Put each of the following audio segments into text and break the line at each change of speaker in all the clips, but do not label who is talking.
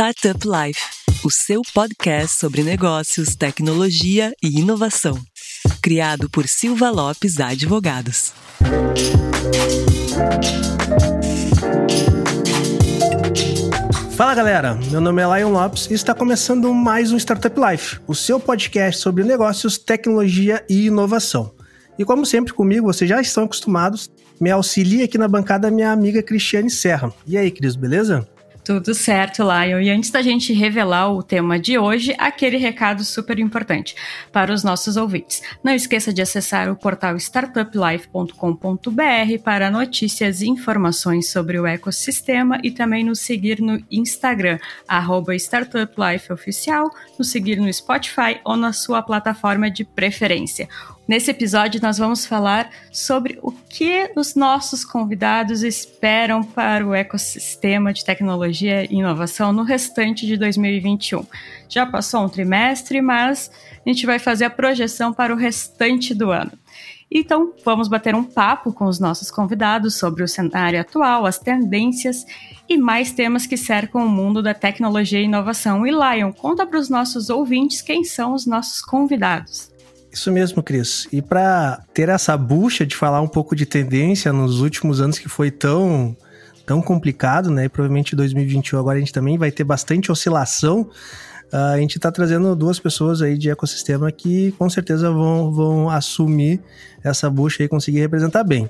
Startup Life, o seu podcast sobre negócios, tecnologia e inovação. Criado por Silva Lopes Advogados.
Fala galera, meu nome é Lion Lopes e está começando mais um Startup Life, o seu podcast sobre negócios, tecnologia e inovação. E como sempre comigo, vocês já estão acostumados, me auxilia aqui na bancada minha amiga Cristiane Serra. E aí, Cris, beleza?
Tudo certo, Lion. E antes da gente revelar o tema de hoje, aquele recado super importante para os nossos ouvintes. Não esqueça de acessar o portal startuplife.com.br para notícias e informações sobre o ecossistema e também nos seguir no Instagram, startuplifeoficial, nos seguir no Spotify ou na sua plataforma de preferência. Nesse episódio, nós vamos falar sobre o que os nossos convidados esperam para o ecossistema de tecnologia e inovação no restante de 2021. Já passou um trimestre, mas a gente vai fazer a projeção para o restante do ano. Então, vamos bater um papo com os nossos convidados sobre o cenário atual, as tendências e mais temas que cercam o mundo da tecnologia e inovação. E Lion, conta para os nossos ouvintes quem são os nossos convidados.
Isso mesmo, Cris. E para ter essa bucha de falar um pouco de tendência nos últimos anos que foi tão tão complicado, né? E provavelmente 2021 agora a gente também vai ter bastante oscilação. Uh, a gente está trazendo duas pessoas aí de ecossistema que com certeza vão, vão assumir essa bucha e conseguir representar bem.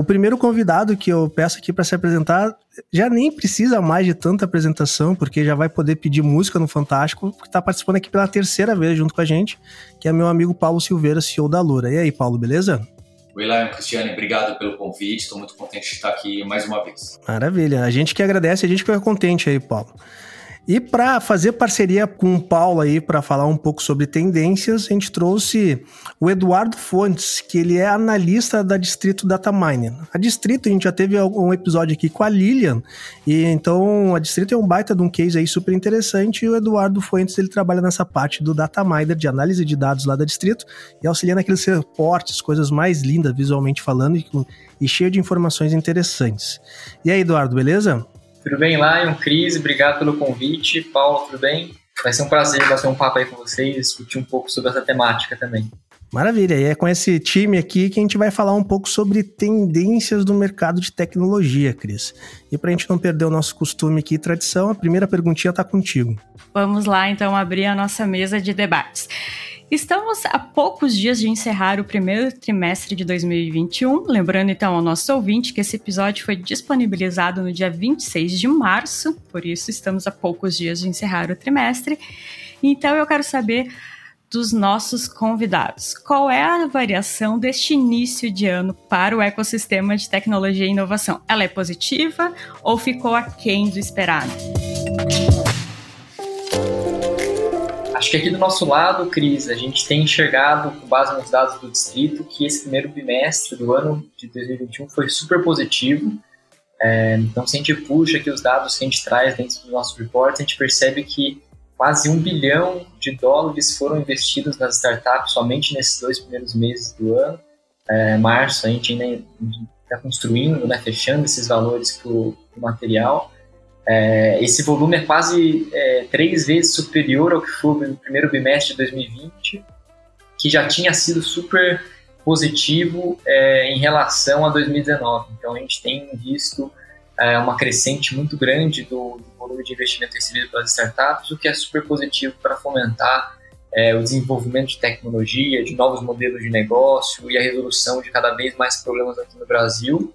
O primeiro convidado que eu peço aqui para se apresentar já nem precisa mais de tanta apresentação, porque já vai poder pedir música no Fantástico, que está participando aqui pela terceira vez junto com a gente, que é meu amigo Paulo Silveira, CEO da Lura. E aí, Paulo, beleza?
Oi, Lion Cristiane, obrigado pelo convite. Estou muito contente de estar aqui mais uma vez.
Maravilha. A gente que agradece, a gente fica contente aí, Paulo. E para fazer parceria com o Paulo aí para falar um pouco sobre tendências, a gente trouxe o Eduardo Fontes, que ele é analista da Distrito Data Mining. A Distrito, a gente já teve um episódio aqui com a Lilian, e então a Distrito é um baita de um case aí super interessante, e o Eduardo Fontes, ele trabalha nessa parte do Data Miner, de análise de dados lá da Distrito, e auxilia naqueles reportes, coisas mais lindas visualmente falando, e, e cheio de informações interessantes. E aí, Eduardo, beleza?
Tudo bem, Lion? Cris, obrigado pelo convite. Paulo, tudo bem? Vai ser um prazer bater um papo aí com vocês, discutir um pouco sobre essa temática também.
Maravilha, e é com esse time aqui que a gente vai falar um pouco sobre tendências do mercado de tecnologia, Cris. E para a gente não perder o nosso costume aqui e tradição, a primeira perguntinha está contigo.
Vamos lá, então, abrir a nossa mesa de debates. Estamos a poucos dias de encerrar o primeiro trimestre de 2021. Lembrando então ao nosso ouvinte que esse episódio foi disponibilizado no dia 26 de março, por isso estamos a poucos dias de encerrar o trimestre. Então eu quero saber dos nossos convidados. Qual é a variação deste início de ano para o ecossistema de tecnologia e inovação? Ela é positiva ou ficou aquém do esperado?
Acho que aqui do nosso lado, Cris, a gente tem enxergado, com base nos dados do distrito, que esse primeiro bimestre do ano de 2021 foi super positivo. É, então, se a gente puxa aqui os dados que a gente traz dentro do nosso report, a gente percebe que quase um bilhão de dólares foram investidos nas startups somente nesses dois primeiros meses do ano. É, março, a gente ainda está construindo, né, fechando esses valores para o material. É, esse volume é quase é, três vezes superior ao que foi no primeiro bimestre de 2020, que já tinha sido super positivo é, em relação a 2019. Então a gente tem visto é, uma crescente muito grande do, do, volume de investimento recebido pelas startups, o que é super positivo para fomentar é, o desenvolvimento de tecnologia, de novos modelos de negócio e a resolução de cada vez mais problemas aqui no Brasil.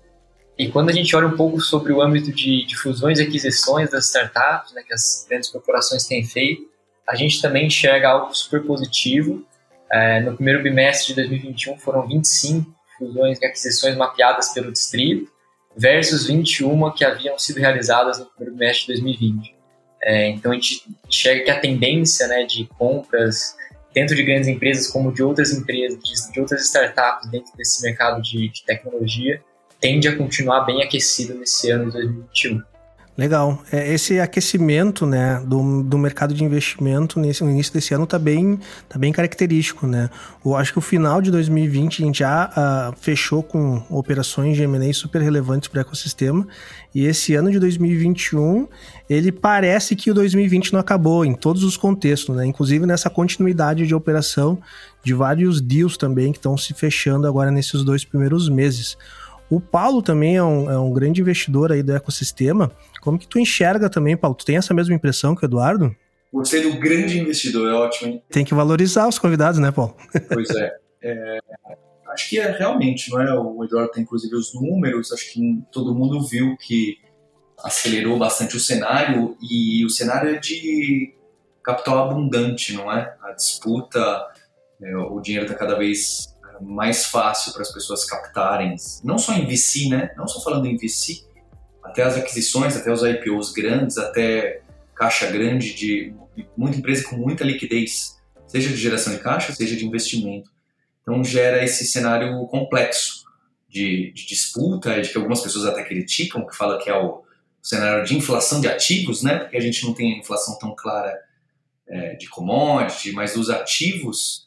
E quando a gente olha um pouco sobre o âmbito de, de fusões e aquisições das startups, né, que as grandes corporações têm feito, a gente também enxerga algo super positivo. É, no primeiro bimestre de 2021 foram 25 fusões e aquisições mapeadas pelo distrito, versus 21 que haviam sido realizadas no primeiro bimestre de 2020. É, então a gente enxerga que a tendência né, de compras dentro de grandes empresas como de outras empresas, de, de outras startups dentro desse mercado de, de tecnologia, tende a continuar bem aquecido nesse ano de 2021.
Legal. É, esse aquecimento né, do, do mercado de investimento nesse, no início desse ano está bem, tá bem característico. Né? Eu acho que o final de 2020 a gente já uh, fechou com operações de M&A super relevantes para o ecossistema e esse ano de 2021 ele parece que o 2020 não acabou em todos os contextos, né? inclusive nessa continuidade de operação de vários deals também que estão se fechando agora nesses dois primeiros meses. O Paulo também é um, é um grande investidor aí do ecossistema. Como que tu enxerga também, Paulo? Tu tem essa mesma impressão que o Eduardo?
Por ser um grande investidor, é ótimo. Hein?
Tem que valorizar os convidados, né, Paulo?
Pois é. é acho que é realmente, não é? O Eduardo tem inclusive os números, acho que todo mundo viu que acelerou bastante o cenário e o cenário é de capital abundante, não é? A disputa, é, o dinheiro está cada vez mais fácil para as pessoas captarem, não só em VC, né? Não só falando em VC, até as aquisições, até os IPOs grandes, até caixa grande de muita empresa com muita liquidez, seja de geração de caixa, seja de investimento. Então gera esse cenário complexo de, de disputa, de que algumas pessoas até criticam, que fala que é o cenário de inflação de ativos, né? Porque a gente não tem a inflação tão clara é, de commodity, mas dos ativos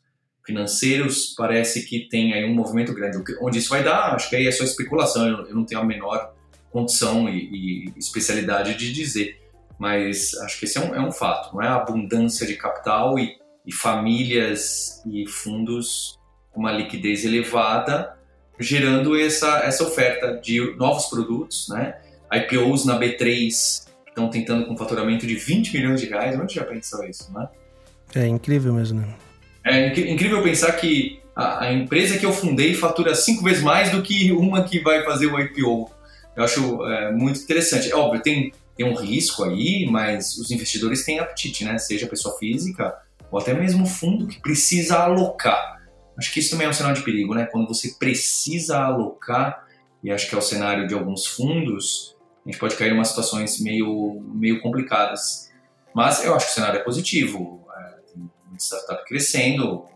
financeiros, parece que tem aí um movimento grande. Onde isso vai dar, acho que aí é só especulação, eu, não tenho a menor condição e, e, especialidade de dizer. Mas acho que esse é um, é um fato, não é? A abundância de capital e, e famílias e fundos com uma liquidez elevada, gerando essa, essa oferta de novos produtos, né? IPOs na B3 estão tentando com faturamento de 20 milhões de reais. Onde já pensou isso, né?
É incrível mesmo, né?
É incrível pensar que a, empresa que eu fundei fatura cinco vezes mais do que uma que vai fazer o IPO. Eu acho é, muito interessante. É óbvio, tem, tem um risco aí, mas os investidores têm apetite, né? Seja pessoa física ou até mesmo fundo que precisa alocar. Acho que isso também é um sinal de perigo, né? Quando você precisa alocar, e acho que é o cenário de alguns fundos, a gente pode cair em umas situações meio, meio complicadas. Mas eu acho que o cenário é positivo startup crescendo,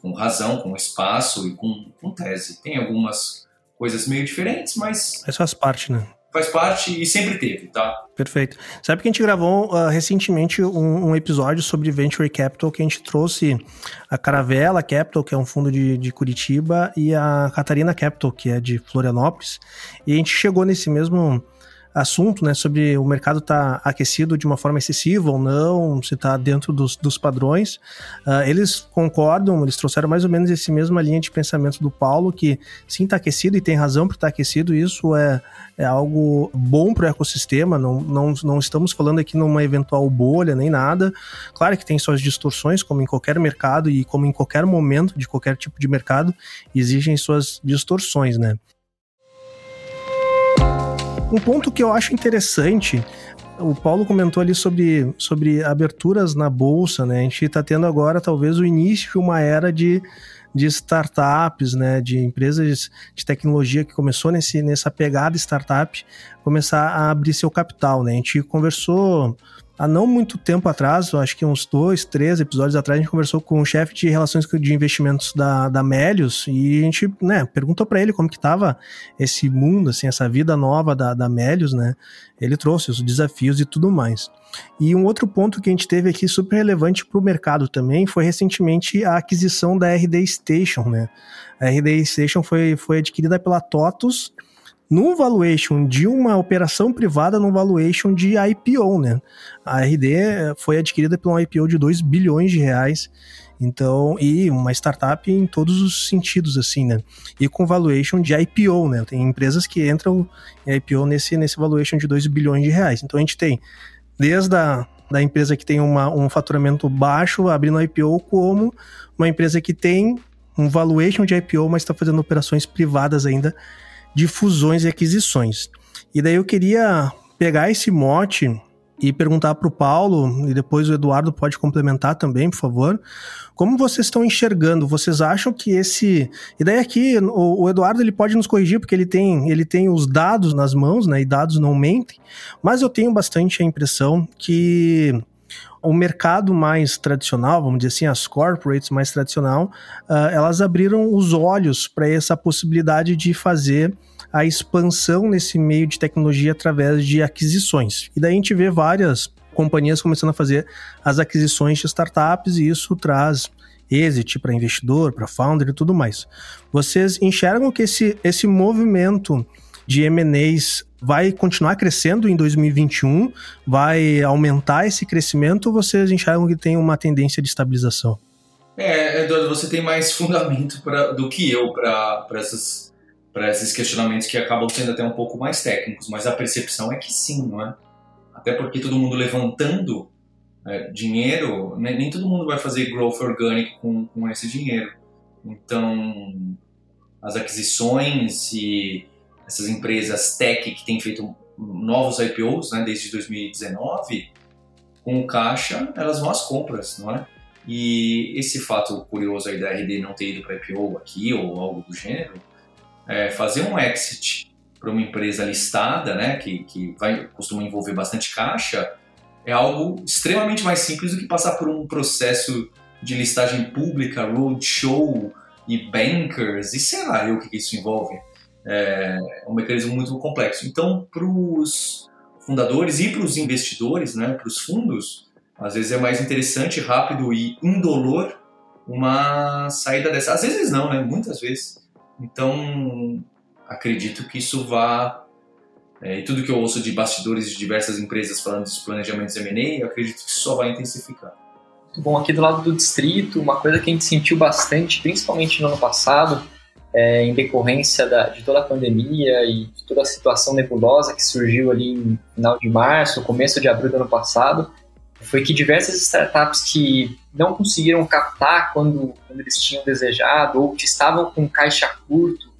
com razão, com espaço e com, com tese. Tem algumas coisas meio diferentes, mas.
Mas faz parte, né?
Faz parte e sempre teve, tá?
Perfeito. Sabe que a gente gravou uh, recentemente um, um, episódio sobre Venture Capital que a gente trouxe a Caravela Capital, que é um fundo de, de Curitiba, e a Catarina Capital, que é de Florianópolis. E a gente chegou nesse mesmo assunto, né, sobre o mercado tá aquecido de uma forma excessiva ou não, se está dentro dos, dos padrões. Uh, eles concordam, eles trouxeram mais ou menos esse mesma linha de pensamento do Paulo, que sim, está aquecido e tem razão por estar tá aquecido, isso é, é algo bom para o ecossistema, não, não, não estamos falando aqui numa eventual bolha nem nada. Claro que tem suas distorções, como em qualquer mercado e como em qualquer momento de qualquer tipo de mercado, exigem suas distorções, né? Um ponto que eu acho interessante o Paulo comentou ali sobre, sobre aberturas na bolsa, né? A gente está tendo agora talvez o início de uma era de, de startups, né? De empresas de tecnologia que começou nesse, nessa pegada startup começar a abrir seu capital, né? A gente conversou há não muito tempo atrás, acho que uns dois, três episódios atrás, a gente conversou com o chefe de relações de investimentos da, da Melius e a gente, né, perguntou para ele como que tava esse mundo, assim, essa vida nova da, da Melius, né? Ele trouxe os desafios e tudo mais. E um outro ponto que a gente teve aqui super relevante para o mercado também foi recentemente a aquisição da RD Station, né? A RD Station foi, foi adquirida pela TOTUS, num valuation de uma operação privada, num valuation de IPO, né? A RD foi adquirida por um IPO de 2 bilhões de reais. Então, e uma startup em todos os sentidos, assim, né? E com valuation de IPO, né? Tem empresas que entram em IPO nesse, nesse valuation de 2 bilhões de reais. Então, a gente tem desde a da empresa que tem uma, um faturamento baixo abrindo IPO, como uma empresa que tem um valuation de IPO, mas está fazendo operações privadas ainda de fusões e aquisições. E daí eu queria pegar esse mote e perguntar para o Paulo, e depois o Eduardo pode complementar também, por favor. Como vocês estão enxergando? Vocês acham que esse. E daí aqui, o, o, Eduardo ele pode nos corrigir, porque ele tem, ele tem os dados nas mãos, né? E dados não mentem, mas eu tenho bastante a impressão que o mercado mais tradicional, vamos dizer assim, as corporates mais tradicional, uh, elas abriram os olhos para essa possibilidade de fazer a expansão nesse meio de tecnologia através de aquisições. E daí a gente vê várias companhias começando a fazer as aquisições de startups e isso traz exit para investidor, para founder e tudo mais. Vocês enxergam que esse, esse movimento de M&As vai continuar crescendo em 2021? Vai aumentar esse crescimento ou vocês enxergam que tem uma tendência de estabilização?
É, Eduardo, você tem mais fundamento pra, do que eu para esses questionamentos que acabam sendo até um pouco mais técnicos, mas a percepção é que sim, não é? Até porque todo mundo levantando é, dinheiro, nem, nem, todo mundo vai fazer growth orgânico com, com esse dinheiro. Então, as aquisições e essas empresas tech que têm feito novos IPOs né, desde 2019, com caixa, elas vão às compras, não é? E esse fato curioso aí da RD não ter ido para IPO aqui ou algo do gênero, é fazer um exit para uma empresa listada, né, que, que vai, costuma envolver bastante caixa, é algo extremamente mais simples do que passar por um processo de listagem pública, roadshow e bankers, e sei lá o que isso envolve. É um mecanismo muito complexo. Então, para os fundadores e para os investidores, né, para os fundos, às vezes é mais interessante, rápido e indolor uma saída dessa. Às vezes não, né? Muitas vezes. Então, acredito que isso vá. É, e tudo que eu ouço de bastidores de diversas empresas falando dos planejamentos M&A, acredito que isso só vai intensificar.
Bom. Aqui do lado do distrito, uma coisa que a gente sentiu bastante, principalmente no ano passado, é, em decorrência da, de toda a pandemia e de toda a situação nebulosa que surgiu ali em final de março, começo de abril do ano passado, foi que diversas startups que não conseguiram captar quando, quando eles tinham desejado ou que estavam com caixa curto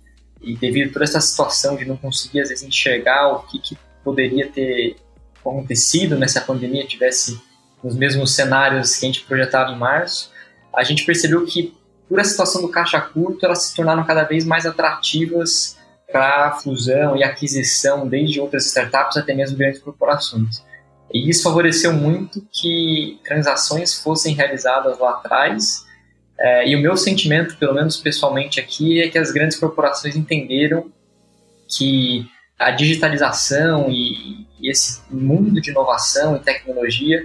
e devido a toda essa situação de não conseguir às vezes enxergar o que, que poderia ter acontecido nessa pandemia tivesse nos mesmos cenários que a gente projetava em março, a gente percebeu que por a situação do caixa curto elas se tornaram cada vez mais atrativas para fusão e aquisição desde outras startups até mesmo grandes corporações. E isso favoreceu muito que transações fossem realizadas lá atrás. É, e o meu sentimento, pelo menos pessoalmente aqui, é que as grandes corporações entenderam que a digitalização e, e esse mundo de inovação e tecnologia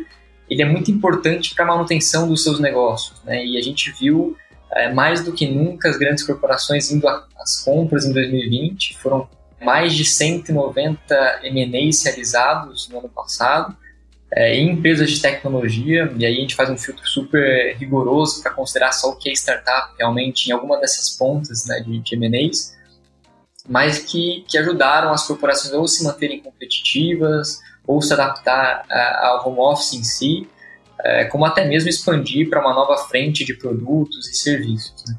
ele é muito importante para a manutenção dos seus negócios. Né? E a gente viu é, mais do que nunca as grandes corporações indo às compras em 2020. Foram mais de 190 M&As realizados no ano passado é, em empresas de tecnologia, e aí a gente faz um filtro super rigoroso para considerar só o que é startup realmente em alguma dessas pontas né, de, de M&As, mas que, que ajudaram as corporações ou se manterem competitivas, ou se adaptar ao home office em si, é, como até mesmo expandir para uma nova frente de produtos e serviços. Né?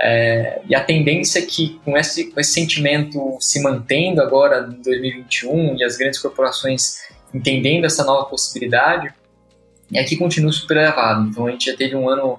É, e a tendência é que, com esse, com esse sentimento se mantendo agora em 2021 e as grandes corporações entendendo essa nova possibilidade, é que continua super elevado. Então, a gente já teve um ano,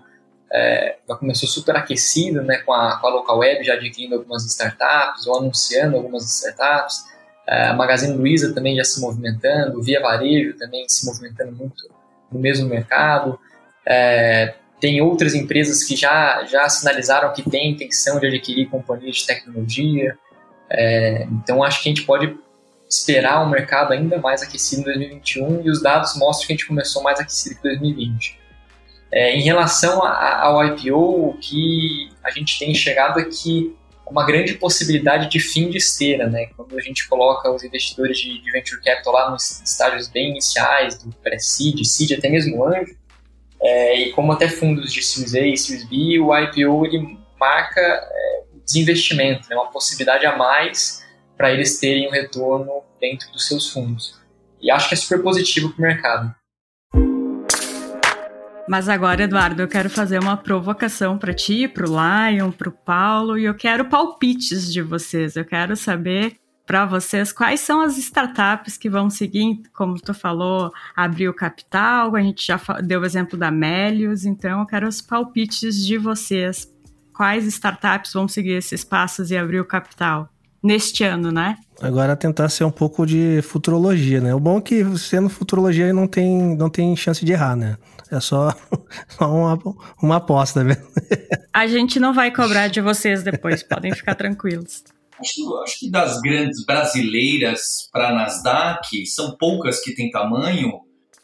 é, já começou super aquecido né, com, a, com a local web, já adquirindo algumas startups ou anunciando algumas startups. É, a Magazine Luiza também já se movimentando, Via Varejo também se movimentando muito no mesmo mercado. É, tem outras empresas que já, já sinalizaram que têm intenção de adquirir companhias de tecnologia. É, então, acho que a gente pode esperar um mercado ainda mais aquecido em 2021 e os dados mostram que a gente começou mais aquecido que 2020. É, em relação a, ao IPO, o que a gente tem enxergado é que uma grande possibilidade de fim de esteira, né? Quando a gente coloca os investidores de, de venture capital lá nos estágios bem iniciais, do pré-seed, seed, até mesmo anjo, é, e como até fundos de Series A e Series B, o IPO ele marca é, desinvestimento, né, uma possibilidade a mais para eles terem um retorno dentro dos seus fundos. E acho que é super positivo para o mercado.
Mas agora, Eduardo, eu quero fazer uma provocação para ti, para o Lion, para o Paulo, e eu quero palpites de vocês. Eu quero saber para vocês quais são as startups que vão seguir, como tu falou, abrir o capital, a gente já deu o exemplo da Melius, então eu quero os palpites de vocês. Quais startups vão seguir esses passos e abrir o capital neste ano, né?
Agora tentar ser um pouco de futurologia, né? O bom é que sendo futurologia não tem, não tem chance de errar, né? É só, só uma, uma aposta, né?
A gente não vai cobrar de vocês depois, podem ficar tranquilos.
Acho, acho que das grandes brasileiras para Nasdaq, são poucas que têm tamanho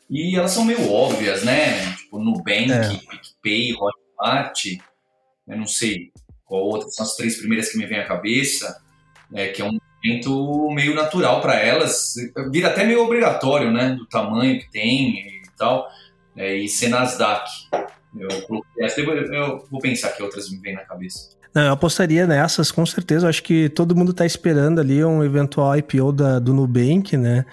e elas são meio óbvias, né? Tipo, Nubank, é. PicPay, Hotmart, eu não sei qual outra, são as três primeiras que me vêm à cabeça, é, que é um movimento meio natural para elas, vira até meio obrigatório, né? Do tamanho que tem e tal, é, e ser Nasdaq. Eu eu, vou pensar que outras me vêm na cabeça.
Não, eu apostaria nessas, com certeza. Acho que todo mundo está esperando ali um eventual IPO da, do Nubank, né?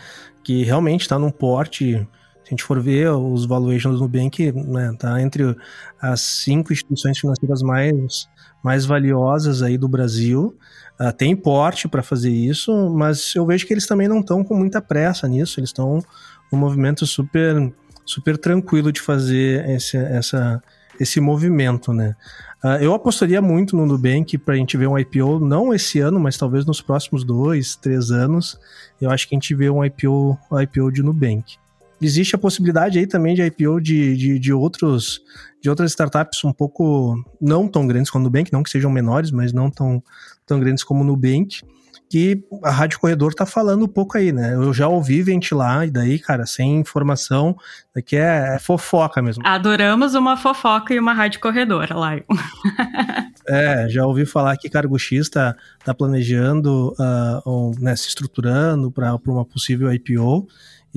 Que realmente está num porte. A gente for ver os valuations do Nubank, né, tá entre as cinco instituições financeiras mais, mais valiosas aí do Brasil. Uh, tem porte para fazer isso, mas eu vejo que eles também não estão com muita pressa nisso. Eles estão num movimento super, super tranquilo de fazer esse, essa, esse movimento, né? Uh, eu apostaria muito no Nubank para a gente ver um IPO, não esse ano, mas talvez nos próximos dois, três anos. Eu acho que a gente vê um IPO, um IPO de Nubank. Existe a possibilidade aí também de IPO de, de, de, outros, de outras startups um pouco não tão grandes como o Nubank, não que sejam menores, mas não tão, tão grandes como o Nubank que a Rádio Corredor tá falando um pouco aí, né? Eu já ouvi ventilar, e daí, cara, sem informação, daqui é, é fofoca mesmo.
Adoramos uma fofoca e uma Rádio Corredor, Laio.
é, já ouvi falar que Cargo X tá, tá planejando, uh, um, né, se estruturando para uma possível IPO.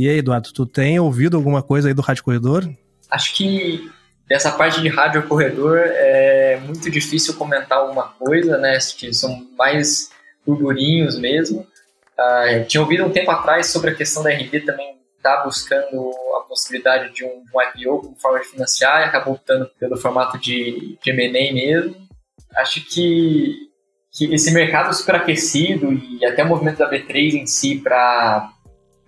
E aí, Eduardo, tu tem ouvido alguma coisa aí do Rádio Corredor?
Acho que dessa parte de Rádio Corredor é muito difícil comentar alguma coisa, né? Que são mais burburinhos mesmo. Uh, tinha ouvido um tempo atrás sobre a questão da RD também tá buscando a possibilidade de um, um IPO como forma de financiar e acabou optando pelo formato de, de M&A mesmo. Acho que, que esse mercado superaquecido e até o movimento da B3 em si para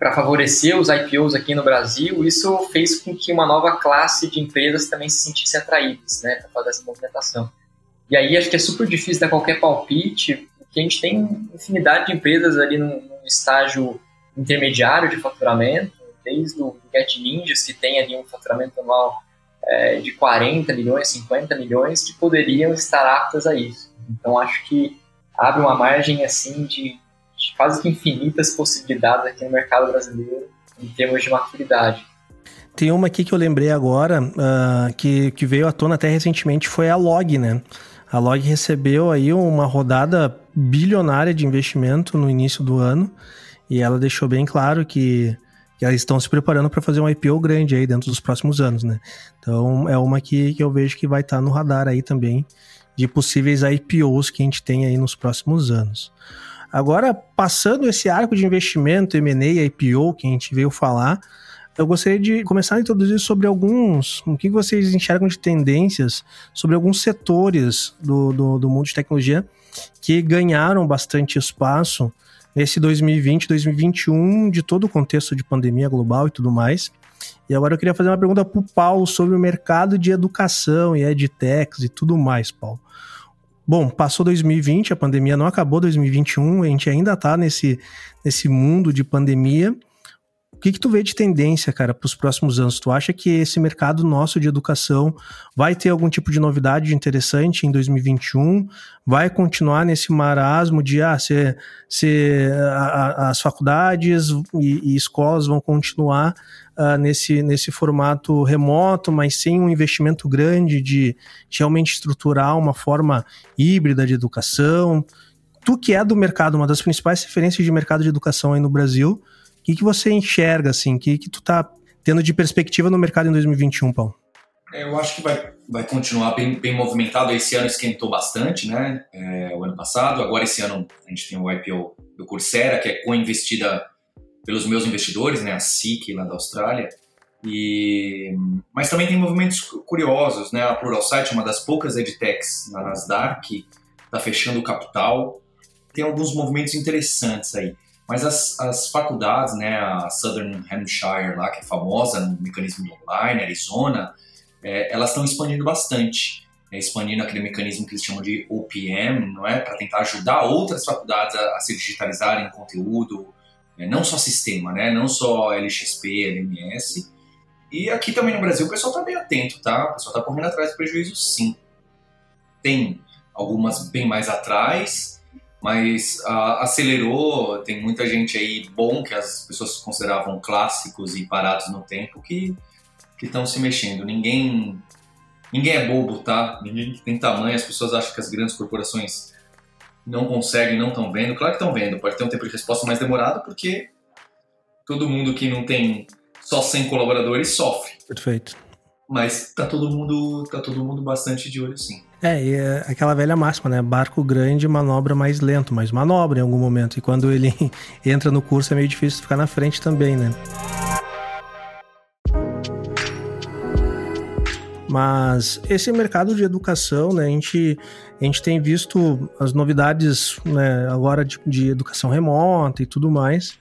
para favorecer os IPOs aqui no Brasil, isso fez com que uma nova classe de empresas também se sentisse atraídas, né, para fazer essa movimentação. E aí acho que é super difícil dar qualquer palpite, que a gente tem infinidade de empresas ali num, num estágio intermediário de faturamento, desde o Get Ninjas, que tem ali um faturamento anual é, de 40 milhões, 50 milhões, que poderiam estar aptas a isso. Então, acho que abre uma margem assim de quase que infinitas possibilidades aqui no mercado brasileiro em termos de maturidade.
Tem uma aqui que eu lembrei agora, uh, que, que veio à tona até recentemente, foi a Log, né? A Log recebeu aí uma rodada bilionária de investimento no início do ano e ela deixou bem claro que, que elas estão se preparando para fazer um IPO grande aí dentro dos próximos anos, né? Então é uma que, que eu vejo que vai estar tá no radar aí também de possíveis IPOs que a gente tem aí nos próximos anos. Agora, passando esse arco de investimento, M&A, IPO que a gente veio falar, eu gostaria de começar a introduzir sobre alguns, o que vocês enxergam de tendências sobre alguns setores do, do, do mundo de tecnologia que ganharam bastante espaço nesse 2020, 2021, de todo o contexto de pandemia global e tudo mais. E agora eu queria fazer uma pergunta para o Paulo sobre o mercado de educação e edtechs e tudo mais, Paulo. Bom, passou 2020, a pandemia não acabou 2021, a gente ainda está nesse, nesse mundo de pandemia que, que tu vê de tendência, cara, para os próximos anos? Tu acha que esse mercado nosso de educação vai ter algum tipo de novidade interessante em 2021? Vai continuar nesse marasmo de ah, se, se a, a, as faculdades e, e, escolas vão continuar uh, nesse, nesse formato remoto, mas sem um investimento grande de, de realmente estruturar uma forma híbrida de educação? Tu que é do mercado, uma das principais referências de mercado de educação aí no Brasil, o que, que você enxerga, assim? O que, que tu tá tendo de perspectiva no mercado em 2021, Paulo?
É, eu acho que vai, vai continuar bem, bem movimentado. Esse ano esquentou bastante, né? É, o ano passado. Agora, esse ano, a gente tem o IPO do Coursera, que é co-investida pelos meus investidores, né? A SIC, lá da Austrália. E, mas também tem movimentos curiosos, né? A Pluralsight uma das poucas edtechs na Nasdaq, está fechando o capital. Tem alguns movimentos interessantes aí. Mas as, as faculdades, né, a Southern Hampshire lá, que é famosa no mecanismo online, Arizona, é, elas estão expandindo bastante. É, expandindo aquele mecanismo que eles chamam de OPM, não é? Para tentar ajudar outras faculdades a, a se digitalizarem conteúdo, é, não só sistema, né? Não só LXP, LMS. E aqui também no Brasil o pessoal está bem atento, tá? O pessoal está correndo atrás do prejuízo, sim. Tem algumas bem mais atrás, mas uh, acelerou. Tem muita gente aí bom que as pessoas consideravam clássicos e parados no tempo que estão se mexendo. Ninguém ninguém é bobo, tá? Ninguém tem tamanho. As pessoas acham que as grandes corporações não conseguem, não estão vendo. Claro que estão vendo. Pode ter um tempo de resposta mais demorado porque todo mundo que não tem só 100 colaboradores sofre.
Perfeito.
Mas tá todo mundo tá todo mundo bastante de olho sim.
É, e é aquela velha máxima, né? Barco grande manobra mais lento, mas manobra em algum momento. E quando ele entra no curso é meio difícil ficar na frente também, né? Mas esse mercado de educação, né, a gente, a gente tem visto as novidades né, agora de, de educação remota e tudo mais.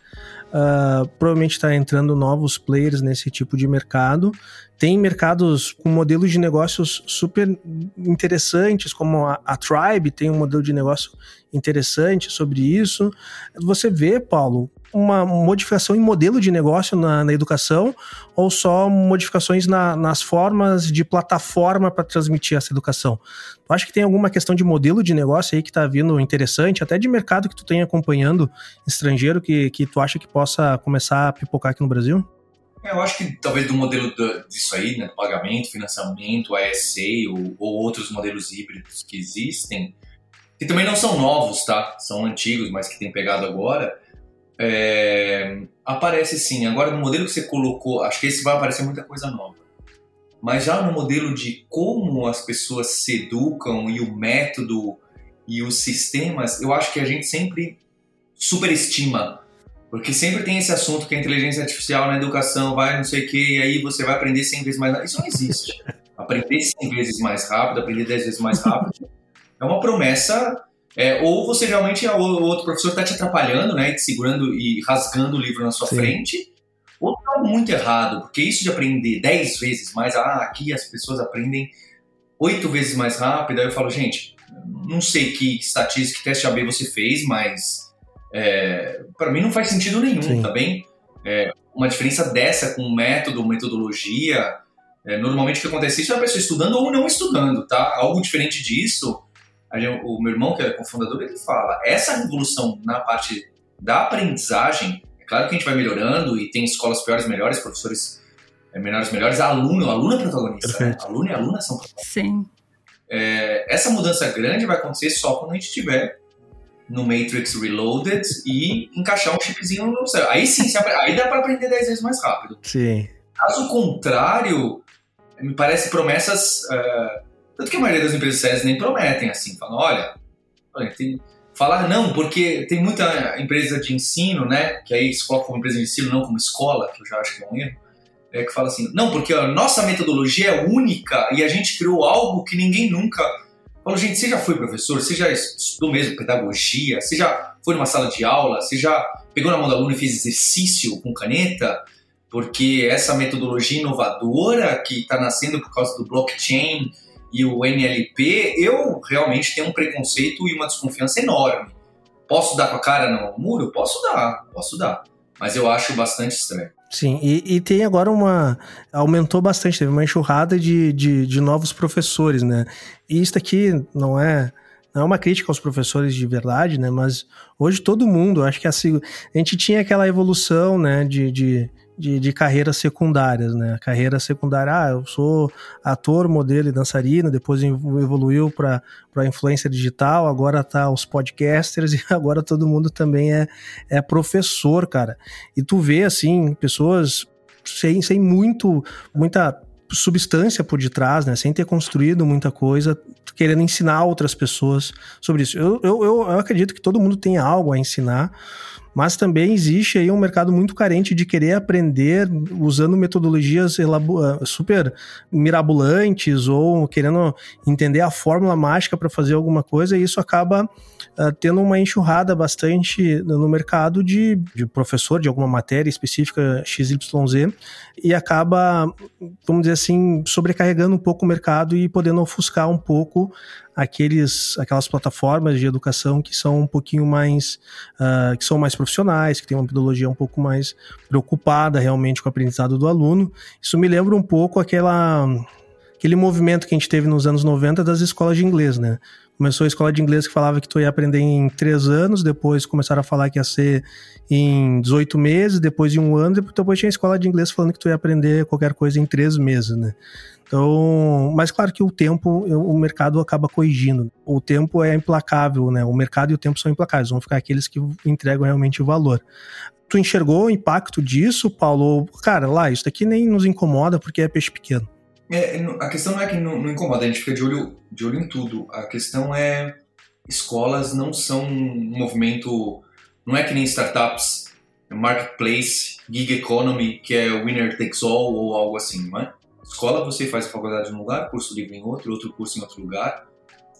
Uh, provavelmente está entrando novos players nesse tipo de mercado. Tem mercados com modelos de negócios super interessantes, como a, a Tribe tem um modelo de negócio interessante sobre isso. Você vê, Paulo, uma modificação em modelo de negócio na, na educação ou só modificações na, nas formas de plataforma para transmitir essa educação? Tu acha que tem alguma questão de modelo de negócio aí que está vindo interessante, até de mercado que tu tem acompanhando estrangeiro que, que tu acha que possa começar a pipocar aqui no Brasil?
É, eu acho que talvez do modelo do, disso aí, né, do pagamento, financiamento, ASA ou, ou outros modelos híbridos que existem, que também não são novos, tá? São antigos, mas que tem pegado agora é, aparece sim. Agora, no modelo que você colocou, acho que esse vai aparecer muita coisa nova. Mas já no modelo de como as pessoas se educam e o método e os sistemas, eu acho que a gente sempre superestima. Porque sempre tem esse assunto que a inteligência artificial na educação vai não sei o que, e aí você vai aprender 100 vezes mais rápido. Isso não existe. aprender 100 vezes mais rápido, aprender 10 vezes mais rápido, é uma promessa é, ou você realmente, o outro professor está te atrapalhando, né, te segurando e rasgando o livro na sua Sim. frente, ou está muito errado, porque isso de aprender 10 vezes mais, ah, aqui as pessoas aprendem 8 vezes mais rápido, aí eu falo, gente, não sei que estatística, que teste AB você fez, mas é, para mim não faz sentido nenhum, Sim. tá bem? É, uma diferença dessa com método, metodologia, é, normalmente o que acontece isso é a pessoa estudando ou não estudando, tá? Algo diferente disso gente, o meu irmão, que é cofundador, ele fala, essa revolução na parte da aprendizagem, é claro que a gente vai melhorando e tem escolas piores, melhores, professores é, melhores, melhores, aluno, aluno é protagonista, né? aluno e aluna são protagonistas.
Sim.
É, essa mudança grande vai acontecer só quando a gente tiver no Matrix Reloaded e encaixar um chipzinho no céu. Aí sim, aí dá para aprender 10 vezes mais rápido.
Sim.
Caso contrário, me parece promessas uh, tanto que a maioria das empresas sérias nem prometem assim, falam, olha, tem, falar não, porque tem muita empresa de ensino, né, que aí se coloca como empresa de ensino, não como escola, que eu já acho que é um erro, é, que fala assim, não, porque a nossa metodologia é única e a gente criou algo que ninguém nunca... Falo, gente, você já foi professor, você já estudou mesmo pedagogia, você já foi numa sala de aula, você já pegou na mão do aluno e fez exercício com caneta, porque essa metodologia inovadora que está nascendo por causa do blockchain e o NLP, eu realmente tenho um preconceito e uma desconfiança enorme. Posso dar com a cara no muro? Posso dar, posso dar. Mas eu acho bastante estranho.
Sim, e, e, tem agora uma. Aumentou bastante, teve uma enxurrada de, de, de, novos professores, né? E isso aqui não é. Não é uma crítica aos professores de verdade, né? Mas hoje todo mundo, acho que a, a gente tinha aquela evolução, né? de, de de, de carreiras secundárias, né? Carreira secundária, ah, eu sou ator, modelo e dançarino, depois evoluiu para influência digital, agora tá os podcasters e agora todo mundo também é, é professor, cara. E tu vê, assim, pessoas sem, sem muito, muita substância por detrás, né? Sem ter construído muita coisa, querendo ensinar outras pessoas sobre isso. Eu, eu, eu acredito que todo mundo tem algo a ensinar, mas também existe aí um mercado muito carente de querer aprender usando metodologias ah, super mirabolantes ou querendo entender a fórmula mágica para fazer alguma coisa, e isso acaba uh, tendo uma enxurrada bastante no mercado de, de professor de alguma matéria específica XYZ e acaba, vamos dizer assim, sobrecarregando um pouco o mercado e podendo ofuscar um pouco aqueles, aquelas plataformas de educação que são um pouquinho mais, uh, que são mais profissionais, que têm uma metodologia um pouco mais preocupada realmente com o aprendizado do aluno. Isso me lembra um pouco aquela aquele movimento que a gente teve nos anos 90 das escolas de inglês, né? Começou a escola de inglês que falava que tu ia aprender em três anos, depois começaram a falar que ia ser em 18 meses, depois de um ano, depois tinha a escola de inglês falando que tu ia aprender qualquer coisa em três meses, né? Então, mas claro que o tempo, o mercado acaba corrigindo. O tempo é implacável, né? O mercado e o tempo são implacáveis, vão ficar aqueles que entregam realmente o valor. Tu enxergou o impacto disso, Paulo? Cara, lá, isso daqui nem nos incomoda porque é peixe pequeno.
É, a questão não é que não, não, incomoda, a gente fica de olho, de olho em tudo. A questão é escolas não são um movimento, não é que nem startups, marketplace, gig economy, que é winner takes all ou algo assim, não é? Escola você faz faculdade em um lugar, curso livre em outro, outro curso em outro lugar.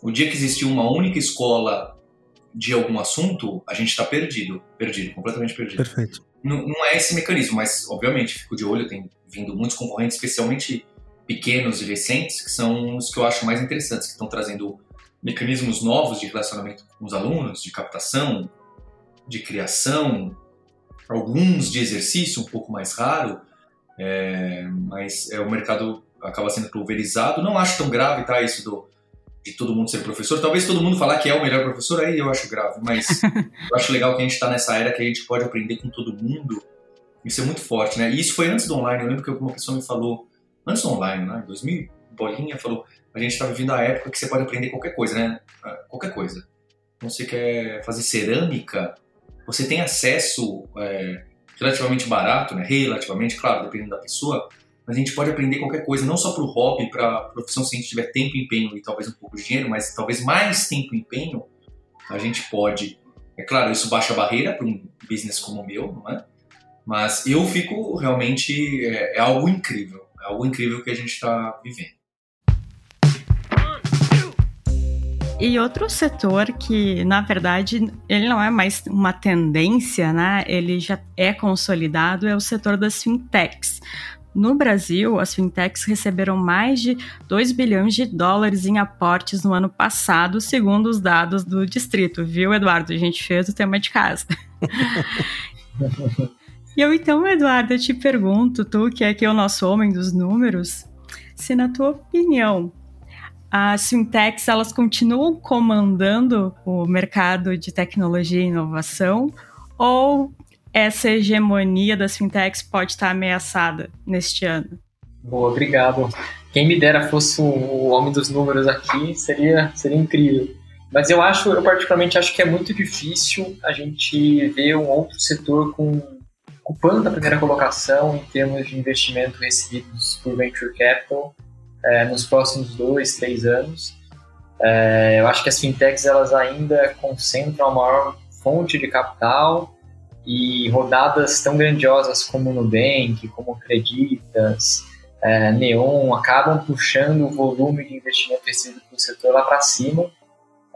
O dia que existir uma única escola de algum assunto, a gente está perdido, perdido, completamente perdido.
Perfeito.
Não, não, é esse mecanismo, mas obviamente fico de olho, tem vindo muitos concorrentes, especialmente pequenos e recentes, que são os que eu acho mais interessantes, que estão trazendo mecanismos novos de relacionamento com os alunos, de captação, de criação, alguns de exercício, um pouco mais raro, é, mas é, o mercado acaba sendo pulverizado. Não acho tão grave, tá? Isso do, de todo mundo ser professor. Talvez todo mundo falar que é o melhor professor, aí eu acho grave, mas eu acho legal que a gente está nessa era que a gente pode aprender com todo mundo. Isso é muito forte, né? E isso foi antes do online. Eu lembro que alguma pessoa me falou antes do online, né? 2000, bolinha, falou, a gente está vivendo a época que você pode aprender qualquer coisa, né? Ah, qualquer coisa. Então, você quer fazer cerâmica, você tem acesso é, relativamente barato, né? Relativamente, claro, dependendo da pessoa, mas a gente pode aprender qualquer coisa, não só para o hobby, para a profissão, se a gente tiver tempo, empenho e talvez um pouco de dinheiro, mas talvez mais tempo e empenho, a gente pode. É claro, isso baixa a barreira para um business como o meu, não é? Mas eu fico realmente. É, é algo incrível. É algo incrível que a gente está vivendo.
E outro setor que, na verdade, ele não é mais uma tendência, né? Ele já é consolidado, é o setor das fintechs. No Brasil, as fintechs receberam mais de 2 bilhões de dólares em aportes no ano passado, segundo os dados do distrito, viu, Eduardo? A gente fez o tema de casa. E eu então, Eduardo, eu te pergunto, tu que é aqui o nosso homem dos números, se na tua opinião as fintechs elas continuam comandando o mercado de tecnologia e inovação ou essa hegemonia das fintechs pode estar ameaçada neste ano?
Boa, obrigado. Quem me dera fosse o homem dos números aqui, seria, seria incrível. Mas eu acho, eu particularmente acho que é muito difícil a gente ver um outro setor com ocupando a primeira colocação em termos de investimento recebidos por Venture Capital é, nos próximos dois, três anos. É, eu acho que as fintechs elas ainda concentram a maior fonte de capital e rodadas tão grandiosas como o Nubank, como Creditas, é, Neon, acabam puxando o volume de investimento recebido pelo setor lá para cima.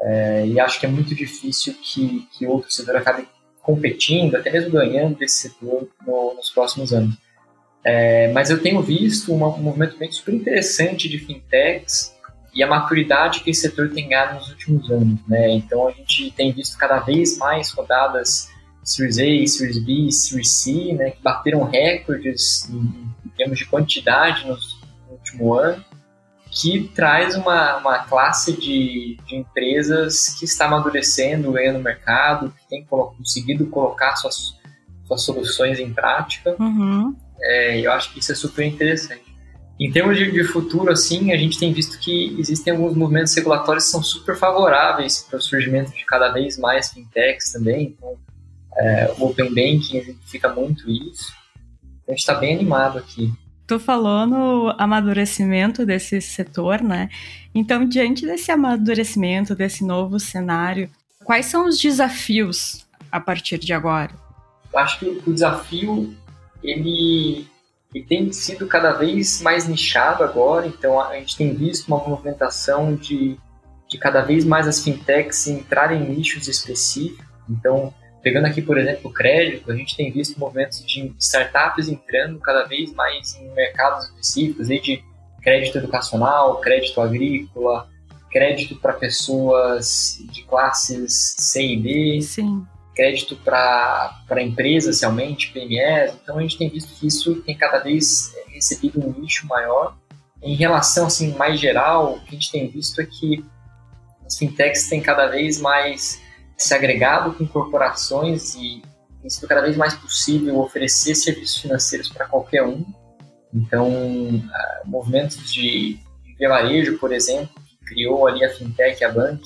É, e acho que é muito difícil que, que outro setor acabe competindo, até mesmo ganhando desse setor no, nos próximos anos. É, mas eu tenho visto uma, um movimento bem super interessante de fintechs e a maturidade que esse setor tem ganhado nos últimos anos. Né? Então a gente tem visto cada vez mais rodadas Series A, Series B, Series C, né, que bateram recordes em, em termos de quantidade no último ano que traz uma, uma classe de, de empresas que está amadurecendo, ganhando mercado, que tem conseguido colocar suas, suas soluções em prática.
Uhum.
É, eu acho que isso é super interessante. Em termos de, de, futuro, assim, a gente tem visto que existem alguns movimentos regulatórios que são super favoráveis para o surgimento de cada vez mais fintechs também. Então, é, o Open Banking exemplifica muito isso. Então, a gente está bem animado aqui.
Tu falou no amadurecimento desse setor, né? Então, diante desse amadurecimento, desse novo cenário, quais são os desafios a partir de agora?
Eu acho que o desafio ele, ele tem sido cada vez mais nichado agora, então a gente tem visto uma movimentação de, de cada vez mais as fintechs entrarem em nichos específicos. Então, Pegando aqui, por exemplo, o crédito, a gente tem visto movimentos de startups entrando cada vez mais em mercados específicos, desde crédito educacional, crédito agrícola, crédito para pessoas de classes C e D,
Sim.
crédito para empresas realmente, PMEs. Então a gente tem visto que isso tem cada vez recebido um nicho maior em relação assim mais geral, o que a gente tem visto é que as fintechs têm cada vez mais se agregado com corporações e tem sido cada vez mais possível oferecer serviços financeiros para qualquer um. Então, uh, movimentos de, de varejo, por exemplo, que criou ali a fintech, a Bank,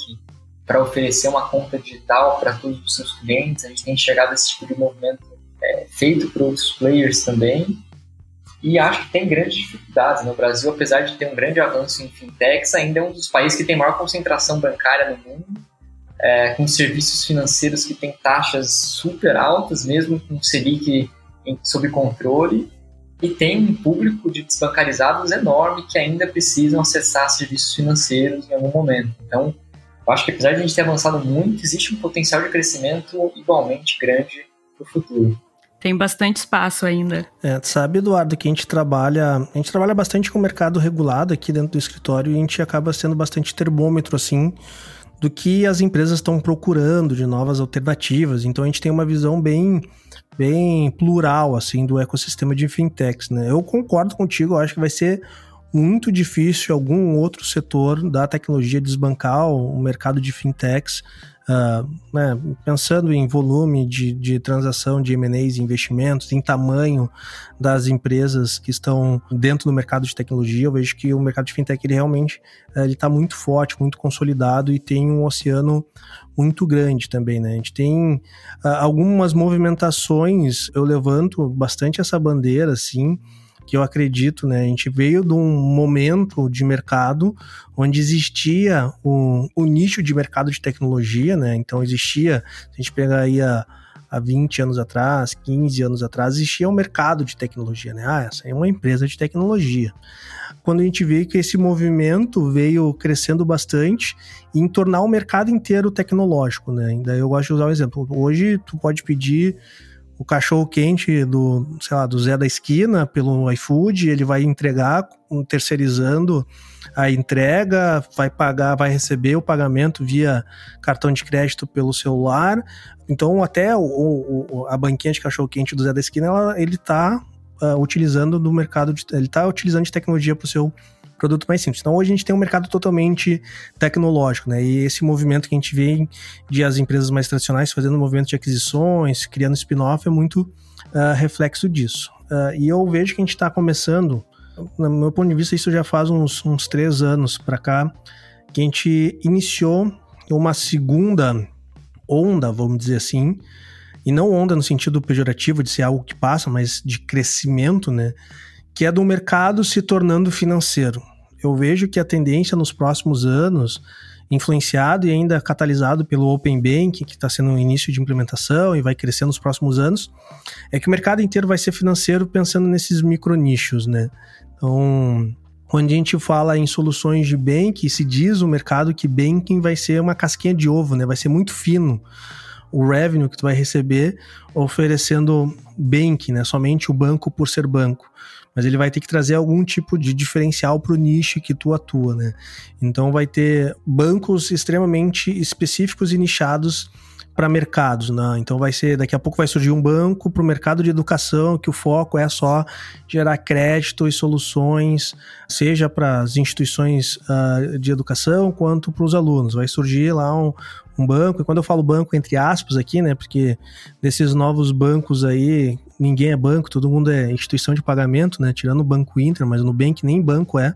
para oferecer uma conta digital para todos os seus clientes. A gente tem chegado a esse tipo de movimento é, feito por outros players também. E acho que tem grandes dificuldades. No Brasil, apesar de ter um grande avanço em fintechs, ainda é um dos países que tem maior concentração bancária no mundo, é, com serviços financeiros que têm taxas super altas, mesmo com Selic sob controle, e tem um público de desbancarizados enorme que ainda precisam acessar serviços financeiros em algum momento. Então, eu acho que apesar de a gente ter avançado muito, existe um potencial de crescimento igualmente grande para o futuro.
Tem bastante espaço ainda.
É, sabe, Eduardo, que a gente trabalha. A gente trabalha bastante com o mercado regulado aqui dentro do escritório e a gente acaba sendo bastante termômetro, assim, do que as empresas estão procurando de novas alternativas. Então a gente tem uma visão bem bem plural assim do ecossistema de fintechs, né? Eu concordo contigo, eu acho que vai ser muito difícil algum outro setor da tecnologia desbancar o mercado de fintechs Uh, né, pensando em volume de, de transação de M&As e investimentos, em tamanho das empresas que estão dentro do mercado de tecnologia, eu vejo que o mercado de fintech ele realmente está muito forte, muito consolidado e tem um oceano muito grande também, né? A gente tem uh, algumas movimentações, eu levanto bastante essa bandeira, assim, que eu acredito, né? A gente veio de um momento de mercado onde existia o, nicho de mercado de tecnologia, né? Então existia, a gente pegar aí a, há 20 anos atrás, 15 anos atrás, existia um mercado de tecnologia, né? Ah, essa é uma empresa de tecnologia. Quando a gente vê que esse movimento veio crescendo bastante em tornar o mercado inteiro tecnológico, né? Ainda eu gosto de usar um exemplo. Hoje tu pode pedir o cachorro quente do, sei lá, do Zé da esquina pelo iFood, ele vai entregar terceirizando a entrega, vai pagar, vai receber o pagamento via cartão de crédito pelo celular. Então, até o, o a banquinha de cachorro quente do Zé da esquina, ela, ele está uh, ah, utilizando no mercado, de, ele está utilizando de tecnologia para o seu produto mais simples. Então hoje a gente tem um mercado totalmente tecnológico, né? E esse movimento que a gente vê de as empresas mais tradicionais fazendo movimento de aquisições, criando spin-off, é muito uh, reflexo disso. Uh, e eu vejo que a gente está começando, no meu ponto de vista, isso já faz uns, uns três anos para cá, que a gente iniciou uma segunda onda, vamos dizer assim, e não onda no sentido pejorativo de ser algo que passa, mas de crescimento, né? Que é do mercado se tornando financeiro eu vejo que a tendência nos próximos anos, influenciado e ainda catalisado pelo Open Banking, que está sendo o início de implementação e vai crescer nos próximos anos, é que o mercado inteiro vai ser financeiro pensando nesses micronichos, né? Então, quando a gente fala em soluções de banking, se diz o mercado que banking vai ser uma casquinha de ovo, né? Vai ser muito fino o revenue que tu vai receber oferecendo banking, né? Somente o banco por ser banco mas ele vai ter que trazer algum tipo de diferencial para o nicho que tu atua, né? Então vai ter bancos extremamente específicos e nichados para mercados, né? Então vai ser, daqui a pouco vai surgir um banco para o mercado de educação, que o foco é só gerar crédito e soluções, seja para as instituições uh, de educação quanto para os alunos. Vai surgir lá um, um banco, e quando eu falo banco entre aspas aqui, né, porque desses novos bancos aí, ninguém é banco, todo mundo é instituição de pagamento, né, tirando o Banco Inter, mas no Nubank nem banco é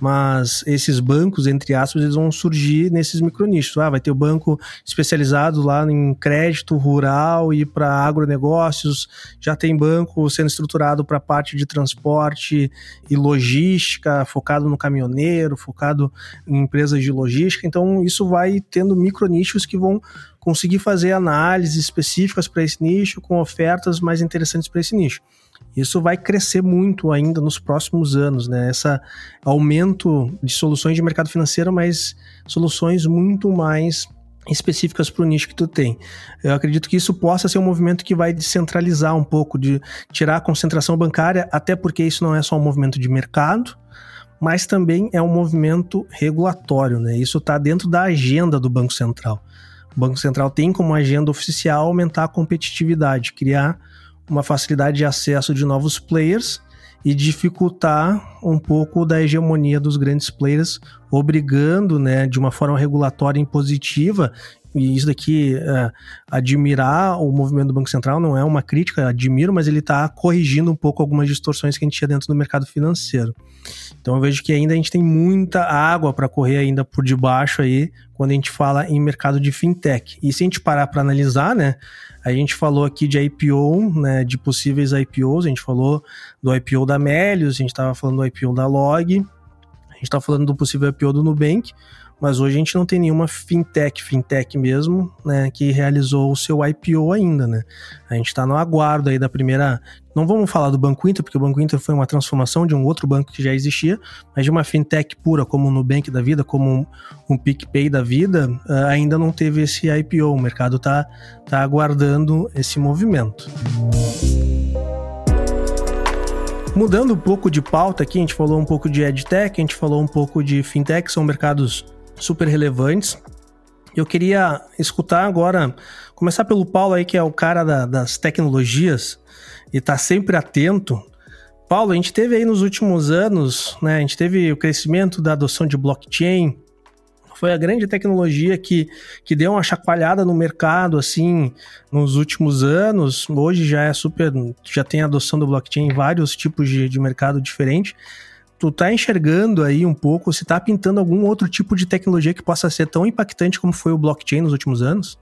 mas esses bancos, entre aspas, eles vão surgir nesses micronichos. Ah, vai ter o banco especializado lá em crédito rural e para agronegócios, já tem banco sendo estruturado para parte de transporte e logística, focado no caminhoneiro, focado em empresas de logística. Então, isso vai tendo micronichos que vão conseguir fazer análises específicas para esse nicho, com ofertas mais interessantes para esse nicho. Isso vai crescer muito ainda nos próximos anos, né? Esse aumento de soluções de mercado financeiro, mas soluções muito mais específicas para o nicho que tu tem. Eu acredito que isso possa ser um movimento que vai descentralizar um pouco, de tirar a concentração bancária, até porque isso não é só um movimento de mercado, mas também é um movimento regulatório, né? Isso está dentro da agenda do Banco Central. O Banco Central tem como agenda oficial aumentar a competitividade, criar uma facilidade de acesso de novos players e dificultar um pouco da hegemonia dos grandes players, obrigando, né, de uma forma regulatória impositiva e isso daqui, é, admirar o movimento do Banco Central não é uma crítica, admiro, mas ele está corrigindo um pouco algumas distorções que a gente tinha dentro do mercado financeiro. Então eu vejo que ainda a gente tem muita água para correr ainda por debaixo aí quando a gente fala em mercado de fintech. E se a gente parar para analisar, né, a gente falou aqui de IPO, né, de possíveis IPOs, a gente falou do IPO da Melius, a gente estava falando do IPO da Log, a gente está falando do possível IPO do Nubank, mas hoje a gente não tem nenhuma fintech, fintech mesmo, né, que realizou o seu IPO ainda, né? A gente está no aguardo aí da primeira. Não vamos falar do Banco Inter, porque o Banco Inter foi uma transformação de um outro banco que já existia, mas de uma fintech pura, como o Nubank da vida, como um, um PicPay da vida, uh, ainda não teve esse IPO. O mercado está tá aguardando esse movimento. Mudando um pouco de pauta aqui, a gente falou um pouco de EdTech, a gente falou um pouco de FinTech, são mercados super relevantes. Eu queria escutar agora, começar pelo Paulo aí, que é o cara da, das tecnologias e está sempre atento. Paulo, a gente teve aí nos últimos anos, né? A gente teve o crescimento da adoção de blockchain, foi a grande tecnologia que, que deu uma chacoalhada no mercado, assim, nos últimos anos. Hoje já é super, já tem adoção do blockchain em vários tipos de, de mercado diferente tu tá enxergando aí um pouco, se tá pintando algum outro tipo de tecnologia que possa ser tão impactante como foi o blockchain nos últimos anos?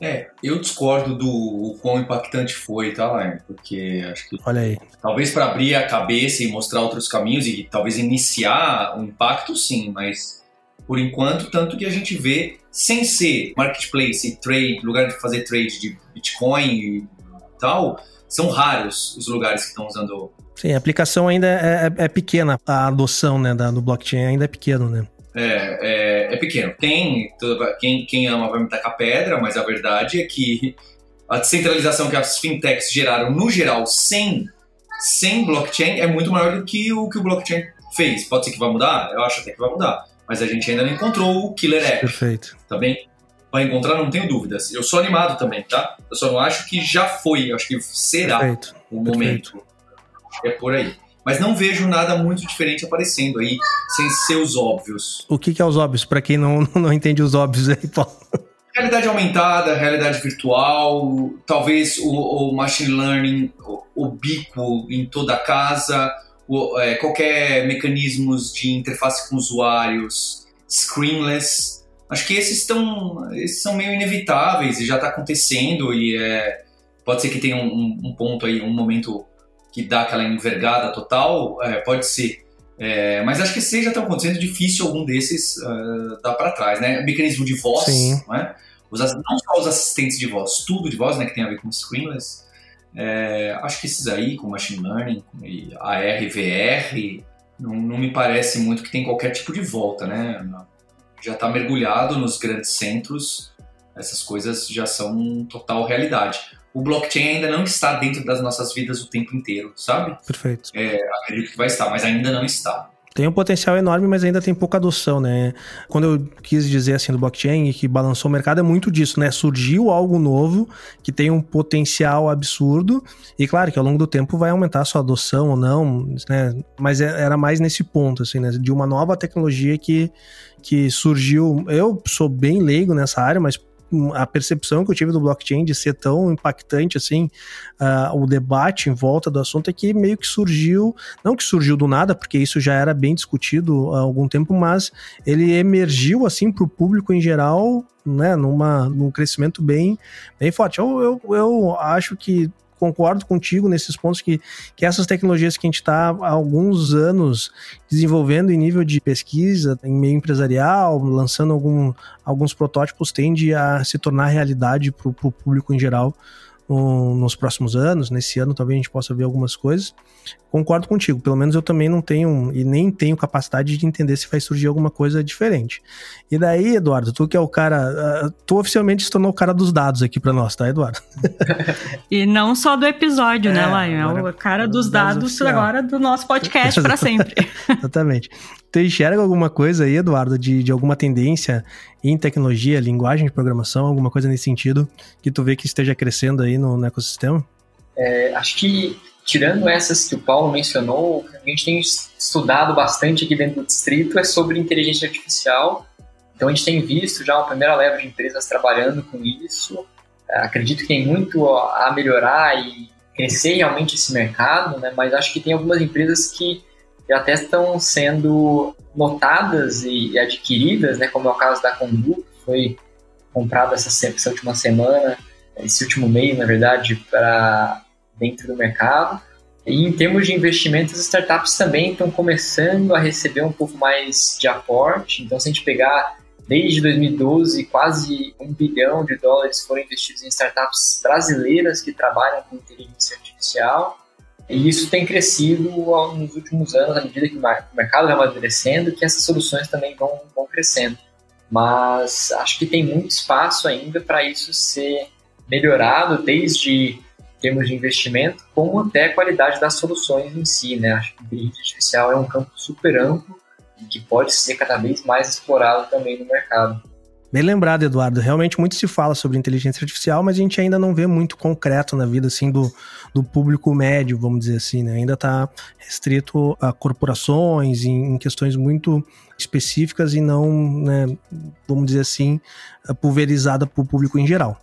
É, eu discordo do o quão impactante foi, tá? Porque acho que.
Olha aí.
Talvez para abrir a cabeça e mostrar outros caminhos e talvez iniciar um impacto, sim, mas por enquanto, tanto que a gente vê, sem ser marketplace, trade, lugar de fazer trade de Bitcoin e tal, são raros os lugares que estão usando
Sim, a aplicação ainda é, é, é pequena, a adoção né, da, do blockchain ainda é pequeno, né?
É, é, é pequeno. Tem, quem, quem ama vai me tacar pedra, mas a verdade é que a descentralização que as fintechs geraram no geral sem, sem blockchain é muito maior do que o que o blockchain fez. Pode ser que vai mudar? Eu acho até que vai mudar. Mas a gente ainda não encontrou o killer app.
Perfeito.
Tá bem? Vai encontrar, não tenho dúvidas. Eu sou animado também, tá? Eu só não acho que já foi, acho que será Perfeito. o momento. Perfeito é por aí. Mas não vejo nada muito diferente aparecendo aí, sem ser os óbvios.
O que, que é os óbvios, para quem não, não entende os óbvios aí, Paulo?
Realidade aumentada, realidade virtual, talvez o, o machine learning, o, o, bico em toda a casa, o, é, qualquer mecanismos de interface com usuários, screenless. Acho que esses, estão, esses são meio inevitáveis e já está acontecendo e é, pode ser que tenha um, um ponto aí, um momento que dá aquela envergada total, é, pode ser. É, mas acho que se já estão acontecendo, difícil algum desses uh, dar para trás, né? O mecanismo de voz, né? Os, não só os assistentes de voz, tudo de voz, né, que tem a ver com screenless. É, acho que esses aí, com machine learning, e AR, VR, não, não me parece muito que tem qualquer tipo de volta, né? Já está mergulhado nos grandes centros, essas coisas já são total realidade o blockchain ainda não está dentro das nossas vidas o tempo inteiro, sabe?
Perfeito.
É, acredito que vai estar, mas ainda não está.
Tem um potencial enorme, mas ainda tem pouca adoção, né? Quando eu quis dizer assim do blockchain que balançou o mercado, é muito disso, né? Surgiu algo novo que tem um potencial absurdo, e claro que ao longo do tempo vai aumentar a sua adoção ou não, né? Mas é, era mais nesse ponto, assim, né? De uma nova tecnologia que, que surgiu. Eu sou bem leigo nessa área, mas a percepção que eu tive do blockchain de ser tão impactante assim, uh, o debate em volta do assunto é que meio que surgiu, não que surgiu do nada, porque isso já era bem discutido há algum tempo, mas ele emergiu assim para o público em geral, né, numa, num crescimento bem, bem forte. Eu, eu, eu acho que concordo contigo nesses pontos que, que essas tecnologias que a gente está há alguns anos desenvolvendo em nível de pesquisa, em meio empresarial, lançando algum, alguns protótipos, tende a se tornar realidade para o público em geral no, nos próximos anos. Nesse ano talvez a gente possa ver algumas coisas concordo contigo. Pelo menos eu também não tenho e nem tenho capacidade de entender se vai surgir alguma coisa diferente. E daí, Eduardo, tu que é o cara, uh, tu oficialmente se tornou o cara dos dados aqui para nós, tá, Eduardo?
e não só do episódio, né, é, né, Lion? É o cara dos dados, dados agora do nosso podcast para sempre.
Exatamente. Tu enxerga alguma coisa aí, Eduardo, de, de alguma tendência em tecnologia, linguagem de programação, alguma coisa nesse sentido que tu vê que esteja crescendo aí no, no ecossistema?
É, acho que, tirando essas que o Paulo mencionou, a gente tem estudado bastante aqui dentro do distrito é sobre inteligência artificial. Então, a gente tem visto já uma primeira leva de empresas trabalhando com isso. É, acredito que tem muito a melhorar e crescer realmente esse mercado, né? mas acho que tem algumas empresas que já até estão sendo notadas e, adquiridas, né? como é o caso da Condu, que foi comprada essa, essa última semana, esse último mês, na verdade, para dentro do mercado. E em termos de investimentos, as startups também estão começando a receber um pouco mais de aporte. Então, se a gente pegar desde 2012, quase um bilhão de dólares foram investidos em startups brasileiras que trabalham com inteligência artificial. E isso tem crescido nos últimos anos, à medida que o mercado vai amadurecendo, que essas soluções também vão, vão crescendo. Mas acho que tem muito espaço ainda para isso ser melhorado, desde termos de investimento, como até a qualidade das soluções em si. Né? Acho que inteligência artificial é um campo super amplo e que pode ser cada vez mais explorado também no mercado.
Bem lembrado, Eduardo. Realmente muito se fala sobre inteligência artificial, mas a gente ainda não vê muito concreto na vida assim do, do público médio, vamos dizer assim, né? Ainda está restrito a corporações em, em, questões muito específicas e não, né, vamos dizer assim, pulverizada para o público em geral.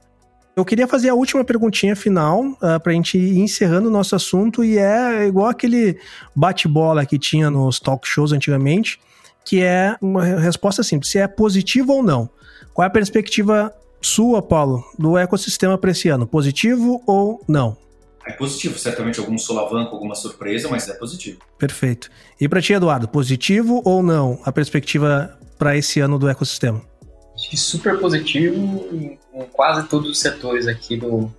Eu queria fazer a última perguntinha final uh, ah, para a gente ir encerrando o nosso assunto e é igual aquele bate-bola que tinha nos talk shows antigamente, que é uma resposta simples, se é positivo ou não. Qual é a perspectiva sua, Paulo, do ecossistema para esse ano? Positivo ou não?
É positivo, certamente algum solavanco, alguma surpresa, mas é positivo.
Perfeito. E para ti, Eduardo, positivo ou não a perspectiva para esse ano do ecossistema?
Acho que super positivo em, quase todos os setores aqui do,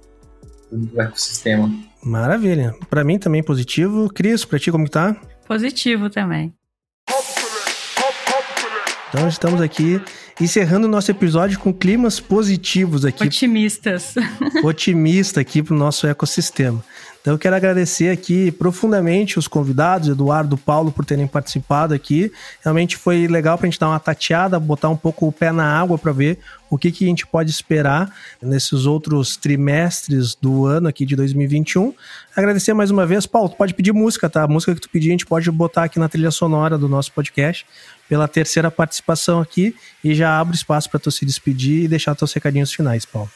do ecossistema.
Maravilha. Para mim também positivo. Cris, para ti como que tá?
Positivo também.
Então estamos aqui encerrando o nosso episódio com climas positivos aqui.
Otimistas.
Otimista aqui para o nosso ecossistema. Então eu quero agradecer aqui profundamente os convidados, Eduardo Paulo, por terem participado aqui. Realmente foi legal para a gente dar uma tateada, botar um pouco o pé na água para ver o que, que a gente pode esperar nesses outros trimestres do ano aqui de 2021. Agradecer mais uma vez. Paulo, tu pode pedir música, tá? A música que tu pedir a gente pode botar aqui na trilha sonora do nosso podcast pela terceira participação aqui e já abro espaço para tu se despedir e deixar teus recadinhos finais, Paulo.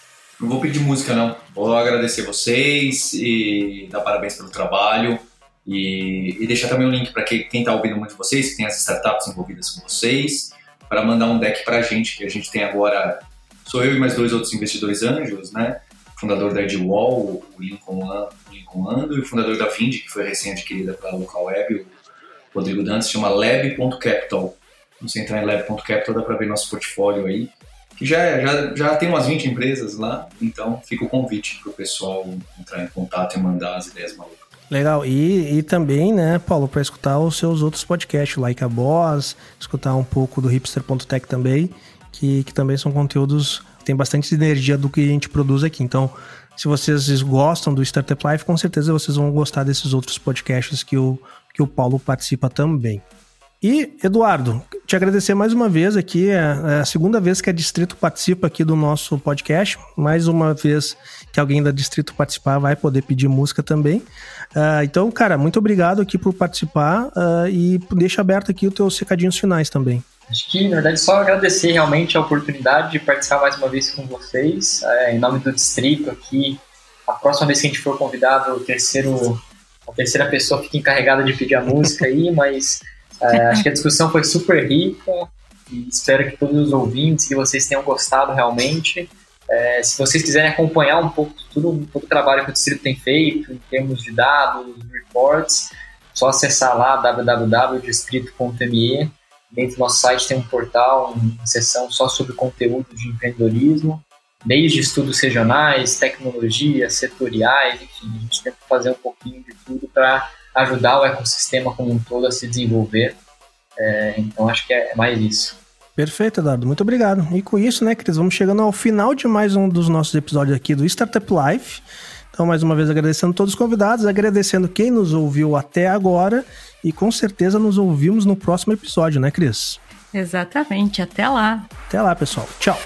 Não vou pedir música, não. Vou agradecer vocês e dar parabéns pelo trabalho. E, e deixar também um link para quem está ouvindo muito de vocês, que tem as startups envolvidas com vocês, para mandar um deck para a gente, que a gente tem agora. Sou eu e mais dois outros investidores anjos, né? O fundador da Edwall, o Lincoln, Ando, e o fundador da Vind, que foi recém-adquirida pela Local Web, o Rodrigo Dantas, chama lab.capital. Você entrar em lab.capital, dá para ver nosso portfólio aí já, já, já tem umas 20 empresas lá, então fica o convite para o pessoal entrar em contato e mandar as ideias malucas.
Legal, e, e também, né, Paulo, para escutar os seus outros podcasts, Like a Boss, escutar um pouco do hipster.tech também, que, que também são conteúdos que tem bastante energia do que a gente produz aqui. Então, se vocês gostam do Startup Life, com certeza vocês vão gostar desses outros podcasts que o, que o Paulo participa também. E, Eduardo, te agradecer mais uma vez aqui. É, é a segunda vez que a Distrito participa aqui do nosso podcast. Mais uma vez que alguém da Distrito participar vai poder pedir música também. Uh, então, cara, muito obrigado aqui por participar uh, e deixa aberto aqui os teus recadinhos finais também.
Acho que, na verdade, só agradecer realmente a oportunidade de participar mais uma vez com vocês, é, em nome do Distrito aqui. A próxima vez que a gente for convidado, o terceiro, a terceira pessoa fica encarregada de pedir a música aí, mas é, acho que a discussão foi super rica e espero que todos os ouvintes que vocês tenham gostado realmente. É, se vocês quiserem acompanhar um pouco tudo, todo o trabalho que o Distrito tem feito em termos de dados, reports, só acessar lá www.distrito.me. Dentro do nosso site tem um portal, uma seção só sobre conteúdo de empreendedorismo, desde estudos regionais, tecnologias, setoriais, enfim, a gente tenta fazer um pouquinho de tudo para ajudar o ecossistema como um todo a se desenvolver. É, então acho que é mais isso.
Perfeito, Eduardo. Muito obrigado. E com isso, né, Cris, vamos chegando ao final de mais um dos nossos episódios aqui do Startup Life. Então, mais uma vez, agradecendo todos os convidados, agradecendo quem nos ouviu até agora e com certeza nos ouvimos no próximo episódio, né, Cris?
Exatamente. Até lá.
Até lá, pessoal. Tchau.